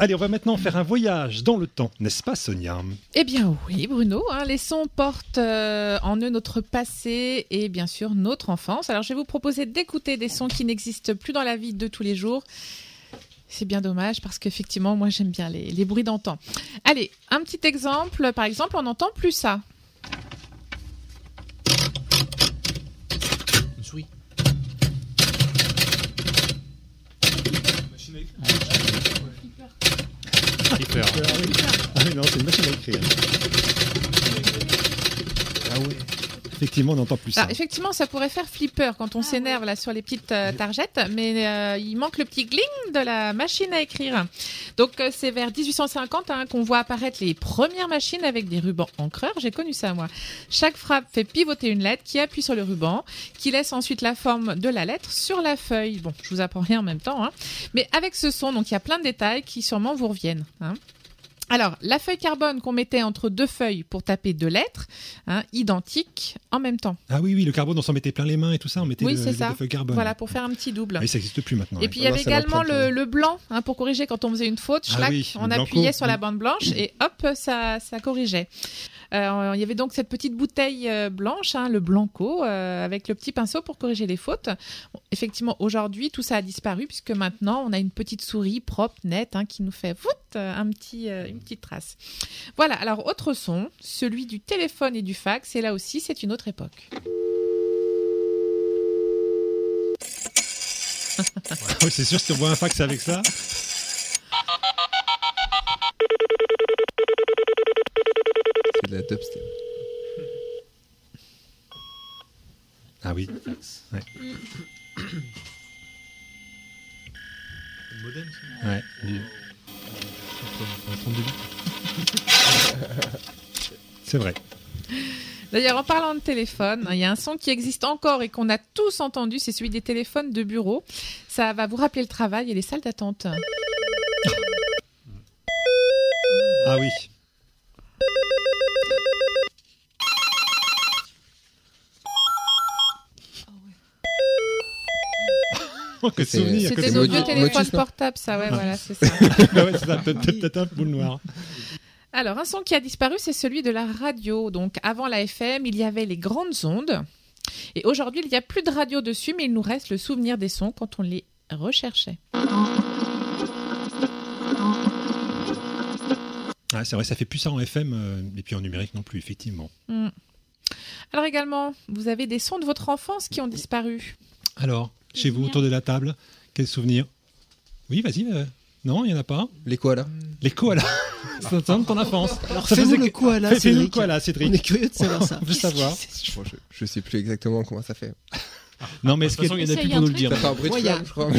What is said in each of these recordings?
Allez, on va maintenant faire un voyage dans le temps, n'est-ce pas Sonia? Eh bien oui, Bruno. hein, les sons portent euh, en eux notre passé et bien sûr notre enfance. Alors je vais vous proposer d'écouter des sons qui n'existent plus dans la vie de tous les jours. C'est bien dommage parce qu'effectivement, moi j'aime bien les, les bruits d'antan. Allez, un petit exemple. Par exemple, on n'entend plus ça. Flipper. Ah oui, non, c'est une machine à écrire. Ah ouais. Effectivement, on n'entend plus ça. Ah, effectivement, ça pourrait faire flipper quand on s'énerve là sur les petites euh, targettes, mais euh, il manque le petit gling de la machine à écrire. Donc euh, c'est vers 1850 hein, qu'on voit apparaître les premières machines avec des rubans encreurs. J'ai connu ça moi. Chaque frappe fait pivoter une lettre qui appuie sur le ruban, qui laisse ensuite la forme de la lettre sur la feuille. Bon, je vous apprends rien en même temps, hein. mais avec ce son, donc il y a plein de détails qui sûrement vous reviennent. hein. Alors, la feuille carbone qu'on mettait entre deux feuilles pour taper deux lettres, hein, identiques en même temps. Ah oui, oui, le carbone, on s'en mettait plein les mains et tout ça, on mettait Oui, le, c'est le- ça. des feuilles carbone. Voilà, pour faire un petit double. Ah oui, ça n'existe plus maintenant. Et ouais. puis il y avait ça va également le, le blanc hein, pour corriger quand on faisait une faute. Ah Schlac, oui, le on appuyait sur la bande blanche et hop, ça, ça corrigeait. Euh, il y avait donc cette petite bouteille euh, blanche, hein, le blanco, euh, avec le petit pinceau pour corriger les fautes. Effectivement, aujourd'hui, tout ça a disparu puisque maintenant, on a une petite souris propre, nette, hein, qui nous fait voûte, un petit, une petite trace. Voilà, alors autre son, celui du téléphone et du fax, et là aussi, c'est une autre époque. C'est sûr, si on voit un fax avec ça. De la dubstep. Ah oui. Ouais. Modem, ça ouais. du- Pour un 32 bits. C'est vrai. D'ailleurs, en parlant de téléphone, il y a un son qui existe encore et qu'on a tous entendu, c'est celui des téléphones de bureau. Ça va vous rappeler le travail et les salles d'attente. Ah oui. que C'était nos vieux téléphones portables, ça, ouais, voilà, c'est ça. Ah ouais, c'est ça, peut-être un boule noir. Alors, un son qui a disparu, c'est celui de la radio. Donc, avant la FM, il y avait les grandes ondes. Et aujourd'hui, il n'y a plus de radio dessus, mais il nous reste le souvenir des sons quand on les recherchait. Ah, c'est vrai, ça fait plus ça en FM euh, et puis en numérique non plus, effectivement. Hmm. Alors également, vous avez des sons de votre enfance qui ont disparu. Alors, chez vous, autour de la table, quels souvenirs Oui, vas-y. euh, Non, il n'y en a pas. Les koalas Les koalas. c'est un son de ton enfance. Alors Ça fais-nous faisait le koala, Fais- Fais-nous le Cédric. koala, On Cédric. est curieux de savoir ça. On veut savoir. Je, je sais plus exactement comment ça fait. Non, mais De est-ce toute façon, il y en a plus un pour nous le dire. Ça fait un bruit de Moi, il y a- flamme, je crois.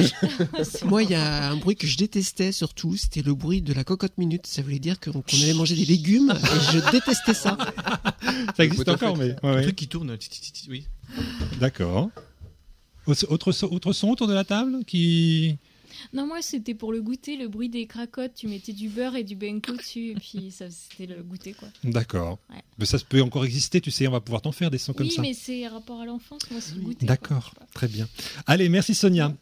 Moi, il y a un bruit que je détestais surtout, c'était le bruit de la cocotte minute. Ça voulait dire qu'on allait manger des légumes et je détestais ça. ça existe encore, mais... Un truc qui tourne. Oui. D'accord. Autre, son- autre son autour de la table qui... Non, moi, c'était pour le goûter, le bruit des cracottes. Tu mettais du beurre et du benko dessus, et puis ça, c'était le goûter, quoi. D'accord. Ouais. Mais ça peut encore exister, tu sais, on va pouvoir t'en faire des sons comme oui, ça. mais c'est rapport à l'enfance, moi, c'est le goûter. D'accord, très bien. Allez, merci Sonia.